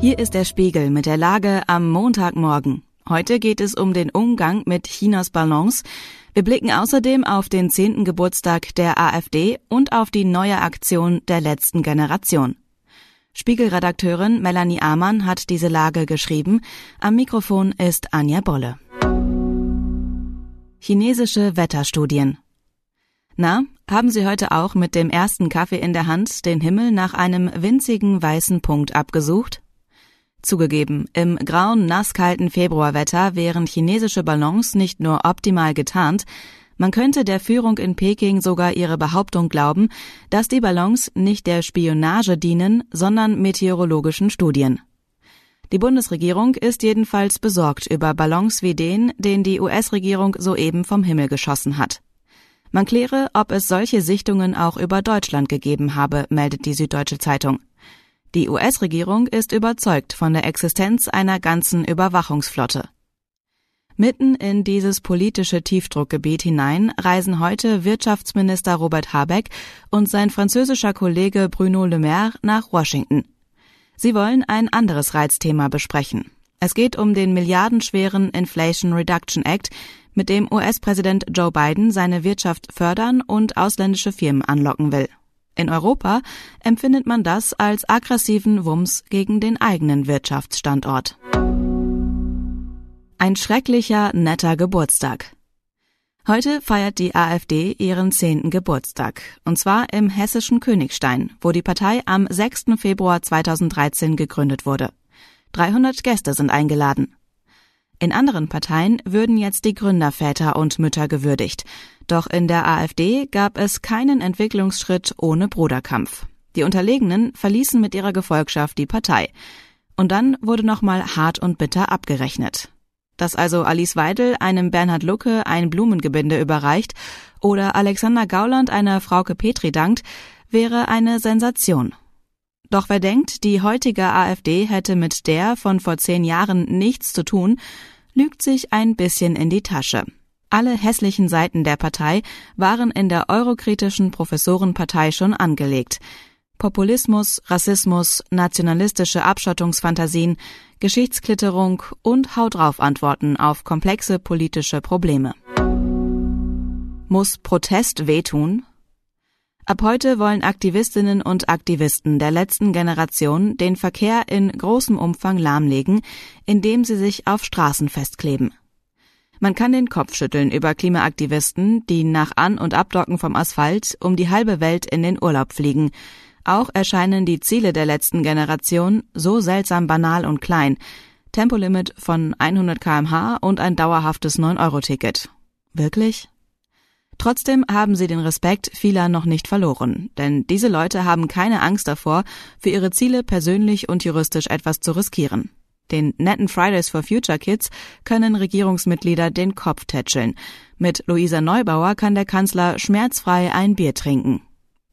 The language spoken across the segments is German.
Hier ist der Spiegel mit der Lage am Montagmorgen. Heute geht es um den Umgang mit Chinas Ballons. Wir blicken außerdem auf den zehnten Geburtstag der AfD und auf die neue Aktion der letzten Generation. Spiegelredakteurin Melanie Amann hat diese Lage geschrieben. Am Mikrofon ist Anja Bolle. Chinesische Wetterstudien. Na, haben Sie heute auch mit dem ersten Kaffee in der Hand den Himmel nach einem winzigen weißen Punkt abgesucht? Zugegeben, im grauen, nasskalten Februarwetter wären chinesische Ballons nicht nur optimal getarnt, man könnte der Führung in Peking sogar ihre Behauptung glauben, dass die Ballons nicht der Spionage dienen, sondern meteorologischen Studien. Die Bundesregierung ist jedenfalls besorgt über Ballons wie den, den die US-Regierung soeben vom Himmel geschossen hat. Man kläre, ob es solche Sichtungen auch über Deutschland gegeben habe, meldet die Süddeutsche Zeitung. Die US-Regierung ist überzeugt von der Existenz einer ganzen Überwachungsflotte. Mitten in dieses politische Tiefdruckgebiet hinein reisen heute Wirtschaftsminister Robert Habeck und sein französischer Kollege Bruno Le Maire nach Washington. Sie wollen ein anderes Reizthema besprechen. Es geht um den milliardenschweren Inflation Reduction Act, mit dem US-Präsident Joe Biden seine Wirtschaft fördern und ausländische Firmen anlocken will. In Europa empfindet man das als aggressiven Wumms gegen den eigenen Wirtschaftsstandort. Ein schrecklicher, netter Geburtstag. Heute feiert die AfD ihren zehnten Geburtstag, und zwar im hessischen Königstein, wo die Partei am 6. Februar 2013 gegründet wurde. 300 Gäste sind eingeladen. In anderen Parteien würden jetzt die Gründerväter und Mütter gewürdigt. Doch in der AfD gab es keinen Entwicklungsschritt ohne Bruderkampf. Die Unterlegenen verließen mit ihrer Gefolgschaft die Partei. Und dann wurde nochmal hart und bitter abgerechnet. Dass also Alice Weidel einem Bernhard Lucke ein Blumengebinde überreicht oder Alexander Gauland einer Frauke Petri dankt, wäre eine Sensation. Doch wer denkt, die heutige AfD hätte mit der von vor zehn Jahren nichts zu tun, lügt sich ein bisschen in die Tasche. Alle hässlichen Seiten der Partei waren in der eurokritischen Professorenpartei schon angelegt. Populismus, Rassismus, nationalistische Abschottungsfantasien, Geschichtsklitterung und Haut drauf Antworten auf komplexe politische Probleme. Muss Protest wehtun? Ab heute wollen Aktivistinnen und Aktivisten der letzten Generation den Verkehr in großem Umfang lahmlegen, indem sie sich auf Straßen festkleben. Man kann den Kopf schütteln über Klimaaktivisten, die nach An- und Abdocken vom Asphalt um die halbe Welt in den Urlaub fliegen. Auch erscheinen die Ziele der letzten Generation so seltsam banal und klein. Tempolimit von 100 kmh und ein dauerhaftes 9-Euro-Ticket. Wirklich? Trotzdem haben sie den Respekt vieler noch nicht verloren, denn diese Leute haben keine Angst davor, für ihre Ziele persönlich und juristisch etwas zu riskieren. Den netten Fridays for Future Kids können Regierungsmitglieder den Kopf tätscheln. Mit Luisa Neubauer kann der Kanzler schmerzfrei ein Bier trinken.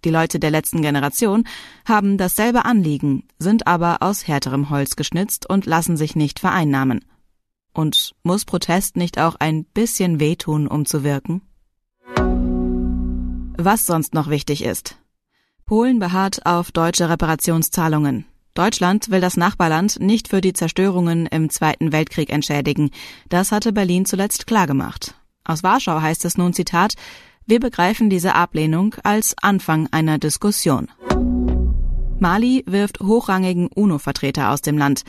Die Leute der letzten Generation haben dasselbe Anliegen, sind aber aus härterem Holz geschnitzt und lassen sich nicht vereinnahmen. Und muss Protest nicht auch ein bisschen wehtun, um zu wirken? Was sonst noch wichtig ist. Polen beharrt auf deutsche Reparationszahlungen. Deutschland will das Nachbarland nicht für die Zerstörungen im Zweiten Weltkrieg entschädigen. Das hatte Berlin zuletzt klargemacht. Aus Warschau heißt es nun Zitat, wir begreifen diese Ablehnung als Anfang einer Diskussion. Mali wirft hochrangigen UNO-Vertreter aus dem Land.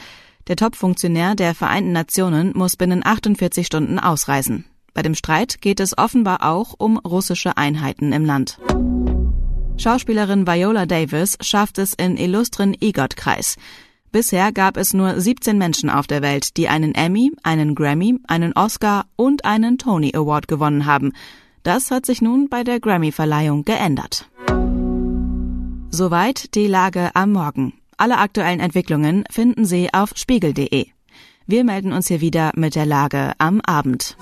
Der Top-Funktionär der Vereinten Nationen muss binnen 48 Stunden ausreisen. Bei dem Streit geht es offenbar auch um russische Einheiten im Land. Schauspielerin Viola Davis schafft es in illustren EGOT-Kreis. Bisher gab es nur 17 Menschen auf der Welt, die einen Emmy, einen Grammy, einen Oscar und einen Tony Award gewonnen haben. Das hat sich nun bei der Grammy-Verleihung geändert. Soweit die Lage am Morgen. Alle aktuellen Entwicklungen finden Sie auf spiegel.de. Wir melden uns hier wieder mit der Lage am Abend.